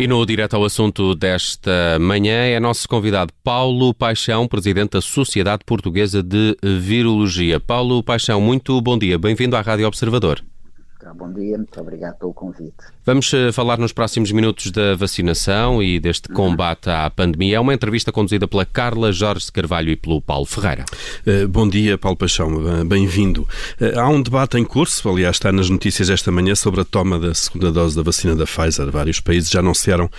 E no direto ao assunto desta manhã é nosso convidado Paulo Paixão, presidente da Sociedade Portuguesa de Virologia. Paulo Paixão, muito bom dia. Bem-vindo à Rádio Observador. Bom dia, muito obrigado pelo convite. Vamos eh, falar nos próximos minutos da vacinação e deste combate à pandemia. É uma entrevista conduzida pela Carla Jorge Carvalho e pelo Paulo Ferreira. Uh, bom dia, Paulo Paixão, bem-vindo. Uh, há um debate em curso, aliás, está nas notícias esta manhã, sobre a toma da segunda dose da vacina da Pfizer. Vários países já anunciaram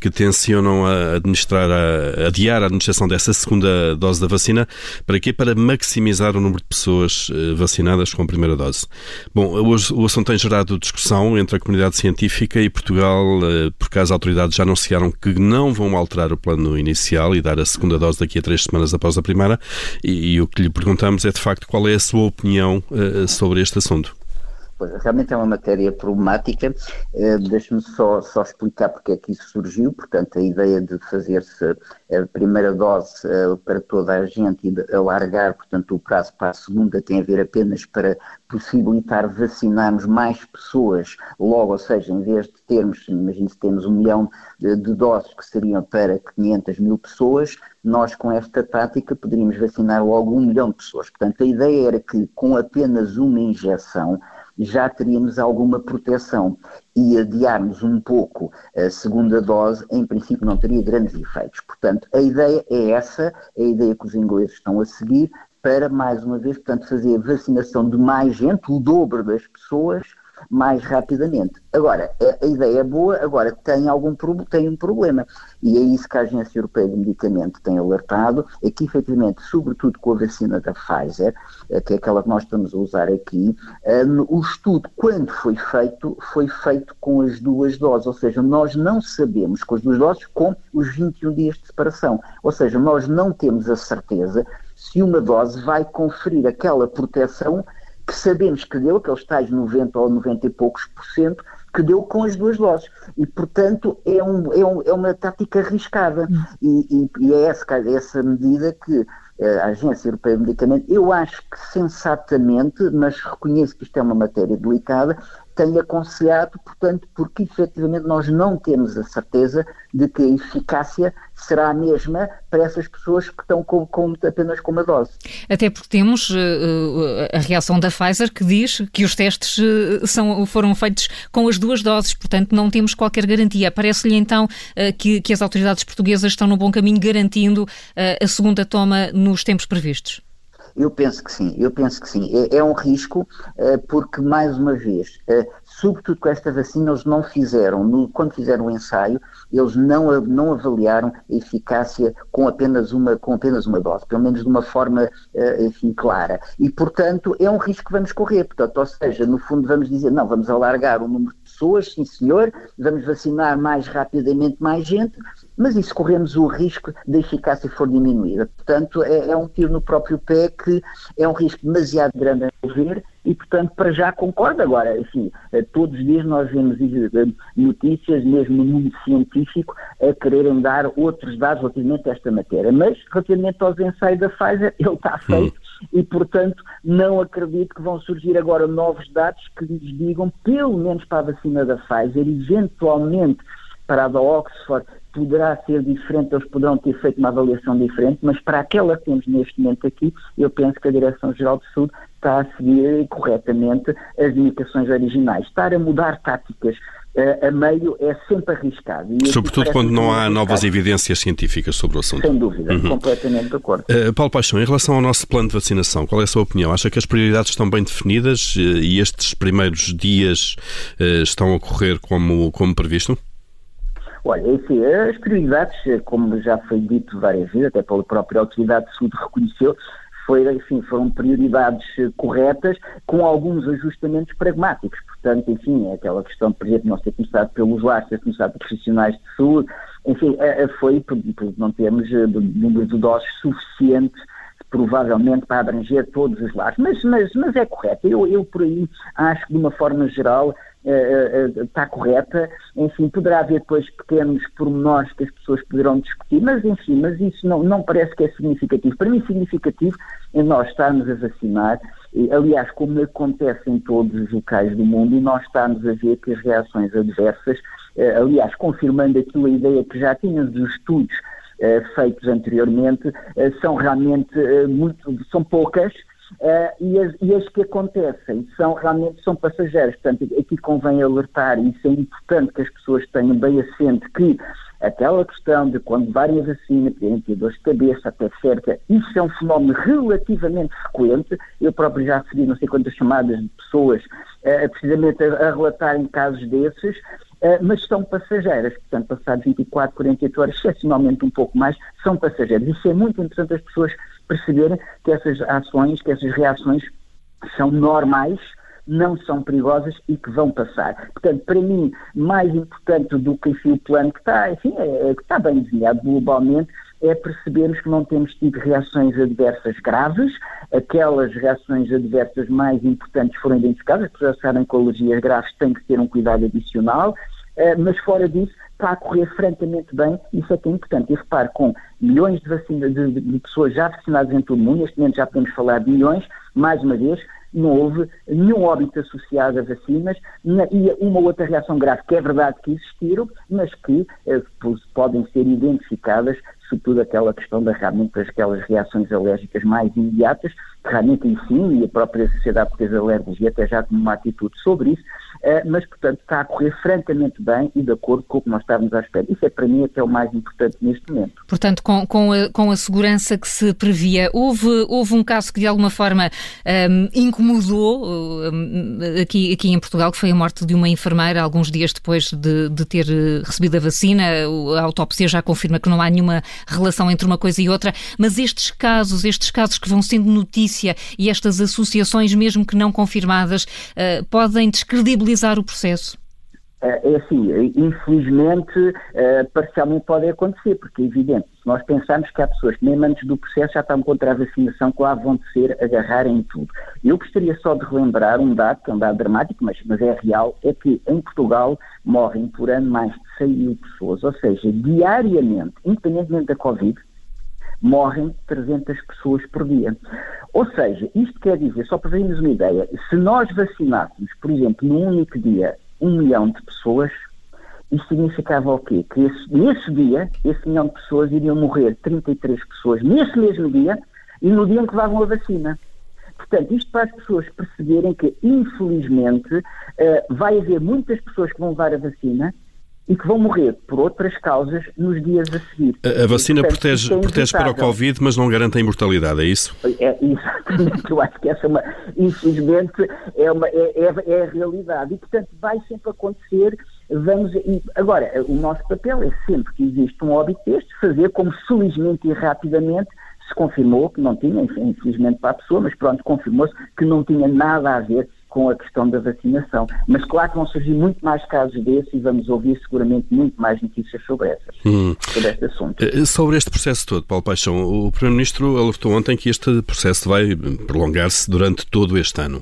que tencionam a administrar, a adiar a administração dessa segunda dose da vacina. Para quê? Para maximizar o número de pessoas vacinadas com a primeira dose. Bom, hoje o assunto tem gerado discussão entre a comunidade científica e Portugal, eh, porque as autoridades já anunciaram que não vão alterar o plano inicial e dar a segunda dose daqui a três semanas após a primeira. E, e o que lhe perguntamos é, de facto, qual é a sua opinião uh, sobre este assunto? Realmente é uma matéria problemática. Uh, Deixe-me só, só explicar porque é que isso surgiu. Portanto, a ideia de fazer-se a primeira dose uh, para toda a gente e alargar, portanto, o prazo para a segunda tem a ver apenas para possibilitar vacinarmos mais pessoas logo, ou seja, em vez de termos, imagine se temos um milhão de, doses que seriam para 500 mil pessoas, nós com esta tática poderíamos vacinar logo um milhão de pessoas. Portanto, a ideia era que com apenas uma injeção já teríamos alguma proteção e adiarmos um pouco a segunda dose, em princípio não teria grandes efeitos. Portanto, a ideia é essa, é a ideia que os ingleses estão a seguir, para, mais uma vez, portanto, fazer vacinação de mais gente, o dobro das pessoas, mais rapidamente. Agora, a, ideia é boa, agora tem, algum, tem um problema. E é isso que a Agência Europeia de Medicamento tem alertado, é que efetivamente, sobretudo com a vacina da Pfizer, eh, que é aquela que nós estamos a usar aqui, eh, o estudo, quando foi feito, foi feito com as duas doses, ou seja, nós não sabemos com as duas doses com os 21 dias de separação. Ou seja, nós não temos a certeza se uma dose vai conferir aquela proteção que sabemos que deu, aqueles tais 90 ou 90 e poucos por cento, que deu com as duas doses. E, portanto, é, um, é, um, é uma tática arriscada. Hum. E, e, e, é essa, essa medida que eh, a Agência Europeia de Medicamento, eu acho que sensatamente, mas reconheço que isto é uma matéria delicada, tem aconselhado, portanto, porque efetivamente nós não temos a certeza de que a eficácia será a mesma para essas pessoas que estão com, com, apenas com uma dose. Até porque temos uh, a reação da Pfizer que diz que os testes uh, são, foram feitos com as duas doses, portanto não temos qualquer garantia. Parece-lhe então uh, que, que, as autoridades portuguesas estão no bom caminho garantindo a segunda toma nos tempos previstos? Eu penso que sim, eu penso que sim. É, é um risco, uh, porque, mais uma vez, uh, sobretudo com esta vacina, eles não fizeram, no, quando fizeram o ensaio, eles não, não avaliaram a eficácia com apenas uma, com apenas uma dose, pelo menos de uma forma, enfim, clara. E, portanto, é um risco que vamos correr. Portanto, ou seja, no fundo, vamos dizer, não, vamos alargar o número de pessoas, sim senhor, vamos vacinar mais rapidamente mais gente, mas isso corremos o risco da eficácia for diminuída. Portanto, é, é, um tiro no próprio pé que é um risco demasiado grande a ver e, portanto, para já concordo. Agora, enfim, eh, todos os dias nós vemos eh, notícias, mesmo no mundo científico, a quererem dar outros dados relativamente a esta matéria. Mas, relativamente aos ensaios da Pfizer, ele está feito e, portanto, não acredito que vão surgir agora novos dados que nos digam, pelo menos para a vacina da Pfizer, eventualmente para a da Oxford, poderá ser diferente, eles poderão ter feito uma avaliação diferente, mas para aquela que temos neste momento aqui, eu penso que a Direção-Geral de Saúde está a seguir corretamente as indicações originais. Estar a mudar táticas uh, a meio é sempre arriscado. E Sobretudo quando não há arriscado. novas evidências científicas sobre o assunto. Sem dúvida, uhum. completamente de acordo. Uh, Paulo Paixão, em relação ao nosso plano de vacinação, qual é a sua opinião? Acha que as prioridades estão bem definidas uh, e estes primeiros dias estão a correr como, como previsto? Olha, enfim, as prioridades, como já foi dito várias vezes, até pela própria Autoridade de Saúde reconheceu, foi, enfim, foram prioridades corretas com alguns ajustamentos pragmáticos. Portanto, enfim, é aquela questão, por exemplo, não ser começado pelos lares, ter começado por profissionais de saúde, enfim, é, foi por, por não termos eh, número de doses suficientes provavelmente para abranger todos os lares. Mas, mas, mas é correto. Eu, eu, por aí, acho que de uma forma geral está correta. Enfim, poderá haver depois pequenos pormenores que as pessoas poderão discutir, mas enfim, mas isso não, não parece que é significativo. Para mim, significativo é nós estarmos a vacinar, aliás, como acontece em todos os locais do mundo, e nós estamos a ver que as reações adversas aliás, confirmando aquilo a ideia que já tínhamos dos estudos feitos anteriormente, são realmente muito, são poucas, Uh, e, as, e, as, que acontecem são realmente são passageiras. Portanto, aqui convém alertar, e isso é importante que as pessoas tenham bem assente que aquela questão de quando a vacina ter dores de cabeça, até cerca, isso é um fenómeno relativamente frequente. Eu próprio já recebi não sei quantas chamadas de pessoas uh, precisamente a, a relatarem casos desses, uh, mas são passageiras. Portanto, passados 24, 48 horas, excepcionalmente um pouco mais, são passageiras. Isso é muito importante as pessoas perceberem que essas ações, que essas reações são normais, não são perigosas e que vão passar. Portanto, para mim, mais importante do que enfim, o plano que está, enfim, é, é, que está bem desenhado globalmente, é percebermos que não temos tido reações adversas graves, aquelas reações adversas mais importantes foram identificadas, as pessoas sabem alergias graves têm que ter um cuidado adicional, mas fora disso está a correr francamente bem, isso é que é importante. E repare, com milhões de, vacina, de, de pessoas já vacinadas em todo o mundo, neste momento já podemos falar de milhões, mais uma vez, não houve nenhum óbito associado a vacinas e uma outra reação grave, que é verdade que existiram, mas que eh, podem ser identificadas, sobretudo aquela questão da realmente aquelas reações alérgicas mais imediatas, que realmente sim, e a própria Sociedade Portuguesa de Alergias até já tomou uma atitude sobre isso, eh, mas, portanto, está a correr francamente bem e de acordo com o que nós estávamos à espera. Isso é, para mim, até o mais importante neste momento. Portanto, com, com, a, com a segurança que se previa, houve, houve um caso que, de alguma forma, um, incomodou um, aqui, aqui em Portugal, que foi a morte de uma enfermeira alguns dias depois de, de ter eh, recebido a vacina. A autópsia já confirma que não há nenhuma relação entre uma coisa e outra, mas estes casos, estes casos que vão sendo notícia e estas associações, mesmo que não confirmadas, uh, podem descredibilizar agilizar o processo? É, é assim, infelizmente, eh, parcialmente pode acontecer, porque é evidente, se nós pensarmos que há pessoas que mesmo antes do processo já estão contra a vacinação, lá vão de ser, agarrarem tudo. Eu gostaria só de relembrar um dado, que é um dado dramático, mas, mas é real, é que em Portugal morrem por ano mais de 100 mil pessoas, ou seja, diariamente, independentemente da Covid, morrem 300 pessoas por dia. Ou seja, isto quer dizer, só para vermos uma ideia, se nós vacinássemos, por exemplo, num único dia, um milhão de pessoas, isso significava o quê? Que esse, nesse dia, esse milhão de pessoas iriam morrer 33 pessoas nesse mesmo dia e no dia em que levavam a vacina. Portanto, isto para as pessoas perceberem que, infelizmente, uh, vai haver muitas pessoas que vão levar a vacina e que vão morrer por outras causas nos dias a seguir. A, a vacina portanto, protege, é protege para o Covid, mas não garante a imortalidade, é isso? É, exatamente, eu acho que essa é uma, infelizmente, é, uma, é, é, é a realidade. E, portanto, vai sempre acontecer. Vamos, agora, o nosso papel é sempre que existe um óbito deste, fazer como felizmente e rapidamente se confirmou que não tinha, infelizmente para a pessoa, mas pronto, confirmou-se que não tinha nada a ver com a questão da vacinação. Mas claro que vão surgir muito mais casos desses e vamos ouvir seguramente muito mais notícias sobre essas, hum. sobre este assunto. Eh, sobre este processo todo, Paulo Paixão, o Primeiro-Ministro alertou ontem que este processo vai prolongar-se durante todo este ano.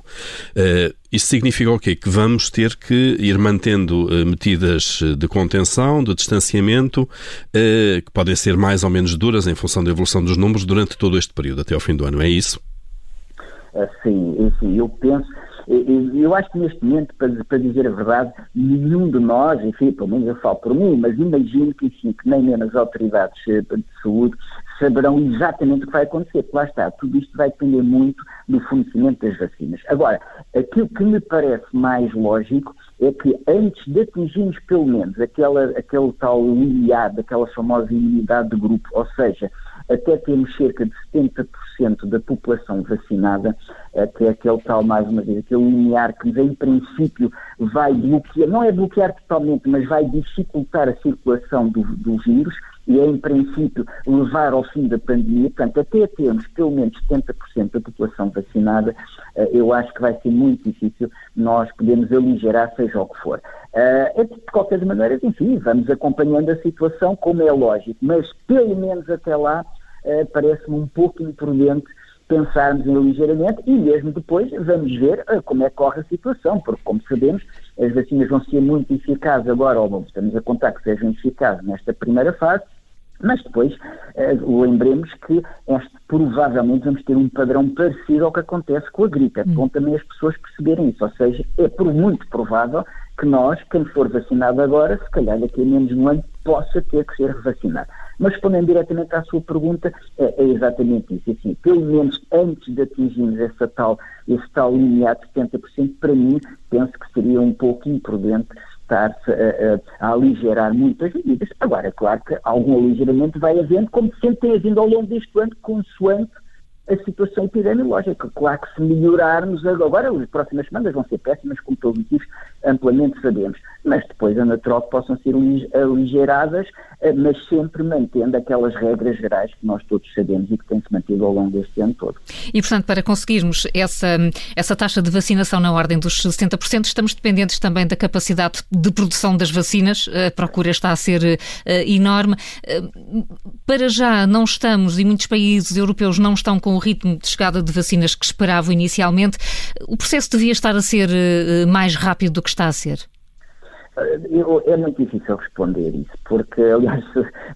Uh, isso significa o quê? Que vamos ter que ir mantendo uh, medidas de contenção, de distanciamento, uh, que podem ser mais ou menos duras em função da evolução dos números durante todo este período, até ao fim do ano, é isso? Sim, sim, eu penso eu acho que neste momento, para, dizer a verdade, nenhum de nós, enfim, pelo menos eu falo por mim, mas imagino que, enfim, que nem mesmo as autoridades eh, de saúde saberão exatamente o que vai acontecer, porque lá está, tudo isto vai depender muito do fornecimento das vacinas. Agora, aquilo que me parece mais lógico é que antes de atingirmos pelo menos aquela, aquele tal limiar, daquela famosa imunidade de grupo, ou seja, até temos cerca de 70% da população vacinada, que é aquele tal, mais uma vez, aquele limiar que em princípio vai bloquear, não é bloquear totalmente, mas vai dificultar a circulação do, do vírus e é, em princípio, levar ao fim da pandemia. Portanto, até termos pelo menos 70% da população vacinada, eh, eu acho que vai ser muito difícil nós podermos aligerar, seja o que for. Uh, de qualquer maneira, enfim, vamos acompanhando a situação, como é lógico, mas pelo menos até lá uh, parece-me um pouco imprudente pensarmos em ligeiramente e mesmo depois vamos ver uh, como é que corre a situação, porque como sabemos, as vacinas vão ser muito eficazes agora, ou estamos a contar que sejam eficazes nesta primeira fase, mas depois uh, lembremos que este, provavelmente vamos ter um padrão parecido ao que acontece com a gripe. É bom também as pessoas perceberem isso, ou seja, é por muito provável que nós, quem for vacinado agora, se calhar daqui a menos de um ano, possa ter que ser vacinado. Mas respondendo diretamente à sua pergunta, é, é exatamente isso. Assim, pelo menos antes de atingirmos essa tal, esse tal limiar de 70%, para mim, penso que seria um pouco imprudente estar-se a, a, a, aligerar muitas medidas. Agora, é claro que algum aligeramento vai havendo, como sempre tem havido ao longo deste ano, consoante a situação epidemiológica. Claro que se melhorarmos agora, as próximas semanas vão ser péssimas, como todos os amplamente sabemos, mas depois é natural que possam ser aligeradas, eh, mas sempre mantendo aquelas regras gerais que nós todos sabemos e que têm-se mantido ao longo deste ano todo. E, portanto, para conseguirmos essa, essa taxa de vacinação na ordem dos 60%, estamos dependentes também da capacidade de produção das vacinas, a procura está a ser uh, enorme. Uh, para já não estamos, e muitos países europeus não estão com o ritmo de chegada de vacinas que esperavam inicialmente, o processo devia estar a ser uh, mais rápido do que está a ser? Eu, é muito difícil responder isso, porque, aliás,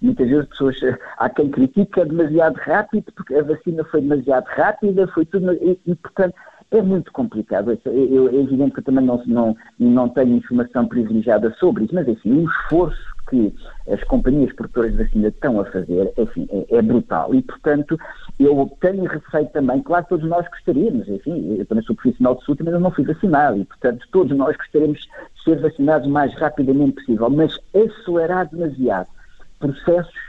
muitas vezes pessoas, há quem critica demasiado rápido, porque a vacina foi demasiado rápida, foi tudo, e, e portanto, é muito complicado. Eu, é evidente que eu também não, não, não tenho informação privilegiada sobre isso, mas, enfim, o esforço que as companhias produtoras de vacina estão a fazer, enfim, é, é, brutal. E, portanto, eu tenho receio também, claro que todos nós gostaríamos, enfim, eu também sou profissional de saúde, mas eu não fui vacinado, e, portanto, todos nós gostaríamos de ser vacinados o mais rapidamente possível, mas acelerar demasiado processos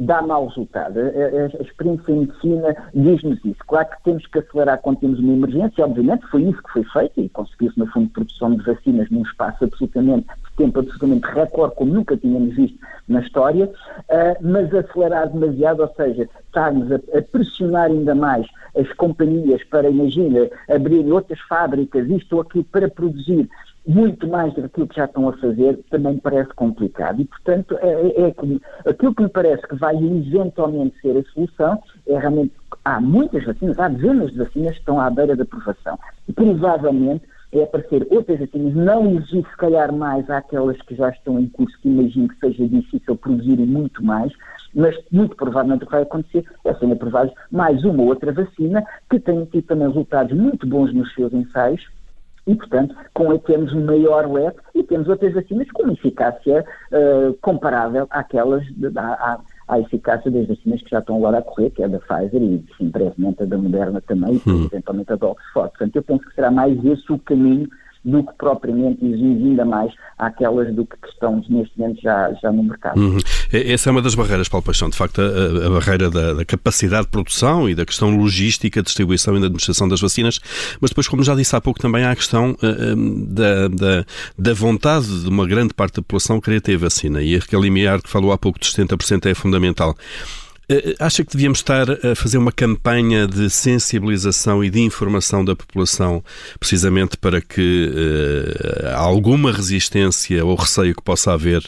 dá mau resultado. A, a, a experiência em medicina diz-nos isso. Claro que temos que acelerar quando temos uma emergência, obviamente, foi isso que foi feito e conseguiu-se, no fundo, produção de vacinas num espaço absolutamente, de tempo absolutamente recorde, como nunca tínhamos visto na história, uh, mas acelerar demasiado, ou seja, estarmos a, a, pressionar ainda mais as companhias para, imagina, abrir outras fábricas, isto ou aquilo, para produzir muito mais do que que já estão a fazer, também parece complicado. E, portanto, é, é, é aquilo que me parece que vai eventualmente ser a solução é realmente há muitas vacinas, há dezenas de vacinas que estão à beira da aprovação. E provavelmente é aparecer outras vacinas, não exigir se calhar mais àquelas que já estão em curso, que imagino que seja difícil produzirem muito mais, mas muito provavelmente o que vai acontecer é serem aprovadas mais uma ou outra vacina que tem tido também resultados muito bons nos seus ensaios e, portanto, com ele temos um maior leque e temos outras vacinas com eficácia uh, comparável àquelas, de, à, à, eficácia das vacinas que já estão agora a correr, que é da Pfizer e, sim, brevemente a da Moderna também, e eventualmente a da Oxford. Portanto, eu penso que será mais esse o caminho do que propriamente exige ainda mais àquelas do que estão neste momento já, já no mercado. Uhum. Essa é uma das barreiras, Paulo Paixão, de facto, a, a barreira da, da, capacidade de produção e da questão logística, distribuição e da administração das vacinas, mas depois, como já disse há pouco, também há a questão uh, da, da, da, vontade de uma grande parte da população querer ter vacina e aquele limiar que falou há pouco de 70% é fundamental. Eh, acha que devíamos estar a fazer uma campanha de sensibilização e de informação da população, precisamente para que uh, alguma resistência ou receio que possa haver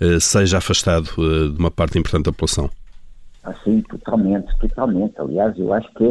uh, seja afastado uh, de uma parte importante da população? Sim, totalmente, totalmente. Aliás, eu acho que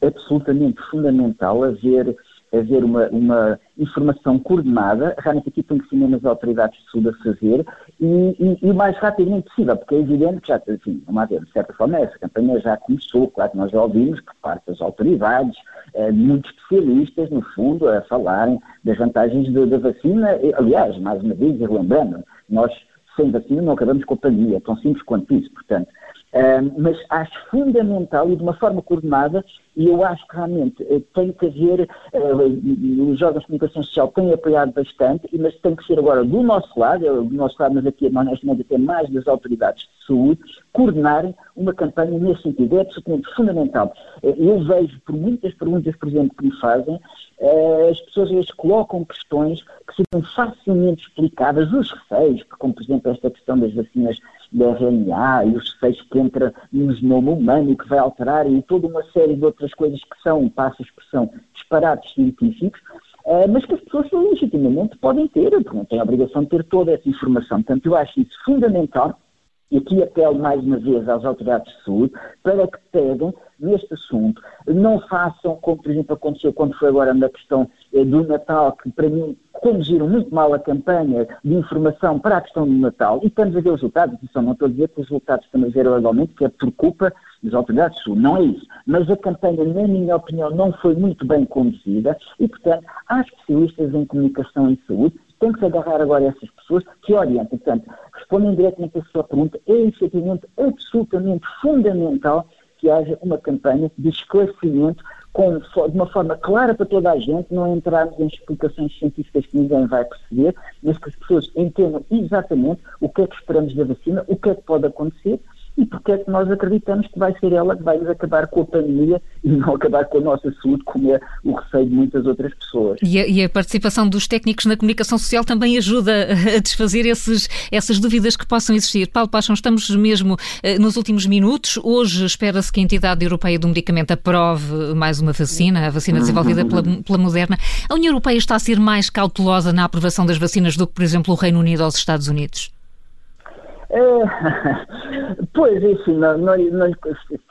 é absolutamente fundamental haver haver uma, uma informação coordenada, realmente aqui tem que ser mesmo as autoridades de saúde a fazer e, e, e, mais rapidamente possível, porque é evidente que já, enfim, vamos ver, de certa forma essa campanha já começou, claro que nós já ouvimos por parte das autoridades, eh, muitos especialistas, no fundo, a falarem das vantagens da vacina, aliás, mais uma vez, lembrando, nós sem vacina não acabamos com a pandemia, tão simples quanto isso, portanto, mas acho fundamental e de uma forma coordenada, e eu acho que realmente uh, tem que haver, uh, os órgãos de comunicação social têm apoiado bastante, mas tem que ser agora do nosso lado, do nosso lado, mas aqui honestamente até mais das autoridades de saúde, coordenarem uma campanha nesse sentido. É absolutamente fundamental. Uh, eu vejo por muitas perguntas, por exemplo, que me fazem, as pessoas às vezes colocam questões que sejam facilmente explicadas, os receios, como por exemplo esta questão das vacinas da RNA e os receios que entra no genoma humano e que vai alterar e toda uma série de outras coisas que são, passa a expressão, disparates científicos, uh, mas que as pessoas legitimamente podem ter, porque não têm a obrigação de ter toda essa informação. Portanto, eu acho isso fundamental e aqui apelo mais uma vez às autoridades de saúde para que peguem neste assunto, não façam como, por exemplo, aconteceu quando foi agora na questão eh, do Natal, que para mim conduziram muito mal a campanha de informação para a questão do Natal, e estamos a ver os resultados, atenção, não estou a dizer que os resultados também vieram legalmente, que é por culpa das autoridades de saúde, não é isso. Mas a campanha, na minha opinião, não foi muito bem conduzida, e, portanto, há especialistas em comunicação e saúde tem que se agarrar agora a essas pessoas que orientem. Portanto, respondem diretamente a sua pergunta, é efetivamente absolutamente fundamental que haja uma campanha de esclarecimento com, de uma forma clara para toda a gente, não entrarmos em explicações científicas que ninguém vai perceber, mas que as pessoas entendam exatamente o que é que esperamos da vacina, o que é que pode acontecer e porque é que nós acreditamos que vai ser ela que vai nos acabar com a pandemia e não acabar com a nossa saúde, como é o receio de muitas outras pessoas. E a, e a participação dos técnicos na comunicação social também ajuda a desfazer esses, essas dúvidas que possam existir. Paulo Paixão, estamos mesmo eh, nos últimos minutos. Hoje espera-se que a entidade europeia do medicamento aprove mais uma vacina, a vacina desenvolvida pela, pela Moderna. A União Europeia está a ser mais cautelosa na aprovação das vacinas do que, por exemplo, o Reino Unido ou os Estados Unidos? É, pois, enfim, não, não, não,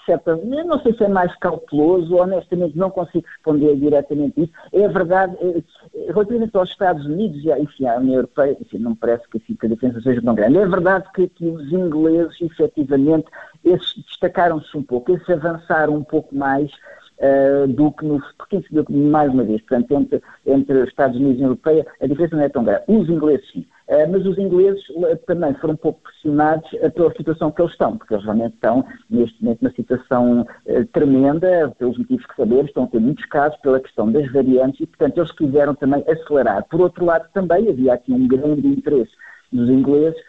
certa, não sei se é mais cauteloso, honestamente não consigo responder diretamente isso. É verdade, é, relativamente aos Estados Unidos e enfim, à União Europeia, enfim, não me parece que, assim, a diferença seja tão grande. É verdade que, que os ingleses, efetivamente, esses destacaram-se um pouco, esses avançaram um pouco mais uh, do que no. Porque, mais uma vez, portanto, entre, entre os Estados Unidos e a União Europeia, a diferença não é tão grande. Os ingleses, sim. Uh, mas os ingleses uh, também foram um pouco pressionados pela situação que eles estão, porque eles realmente estão, neste momento, numa situação tremenda, pelos motivos que sabemos, estão a ter muitos casos pela questão das variantes e, portanto, eles quiseram também acelerar. Por outro lado, também havia aqui um grande interesse dos ingleses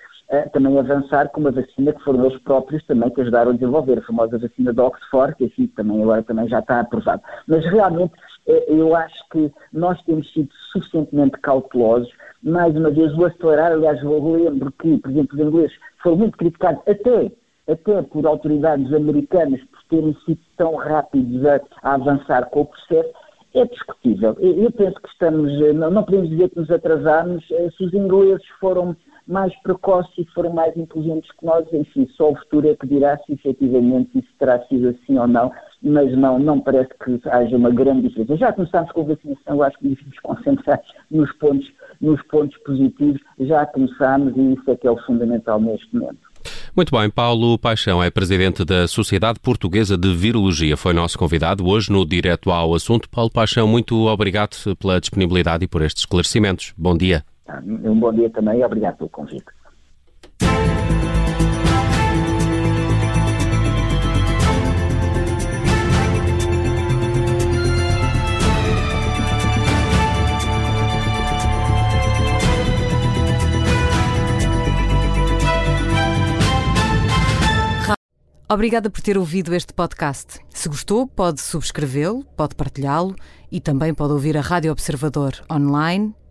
também avançar com uma vacina que foram eles próprios também que ajudaram a desenvolver, a famosa vacina de Oxford, que assim também agora também já está aprovado. Mas realmente eh, eu acho que nós temos sido suficientemente cautelosos. Mais uma vez, o acelerar, aliás, eu lembro que, por exemplo, os ingleses foram muito criticados até, até por autoridades americanas por terem sido tão rápidos a, a avançar com o processo, é discutível. Eu penso que estamos, eh, não, não podemos dizer que nos atrasamos, eh, se os ingleses foram mais precoces e foram mais inteligentes que nós, enfim, só o futuro é que dirá se efetivamente isso terá sido assim ou não, mas não, não parece que haja uma grande diferença. Já começámos com a vacinação, eu acho que devemos concentrar nos pontos, nos pontos positivos, já começámos e isso é que é o fundamental neste momento. Muito bem, Paulo Paixão é presidente da Sociedade Portuguesa de Virologia. Foi nosso convidado hoje no Direto ao Assunto. Paulo Paixão, muito obrigado pela disponibilidade e por estes esclarecimentos. Bom dia. Um bom dia também e obrigado pelo convite. Obrigada por ter ouvido este podcast. Se gostou, pode subscrevê-lo, pode partilhá-lo e também pode ouvir a Rádio Observador online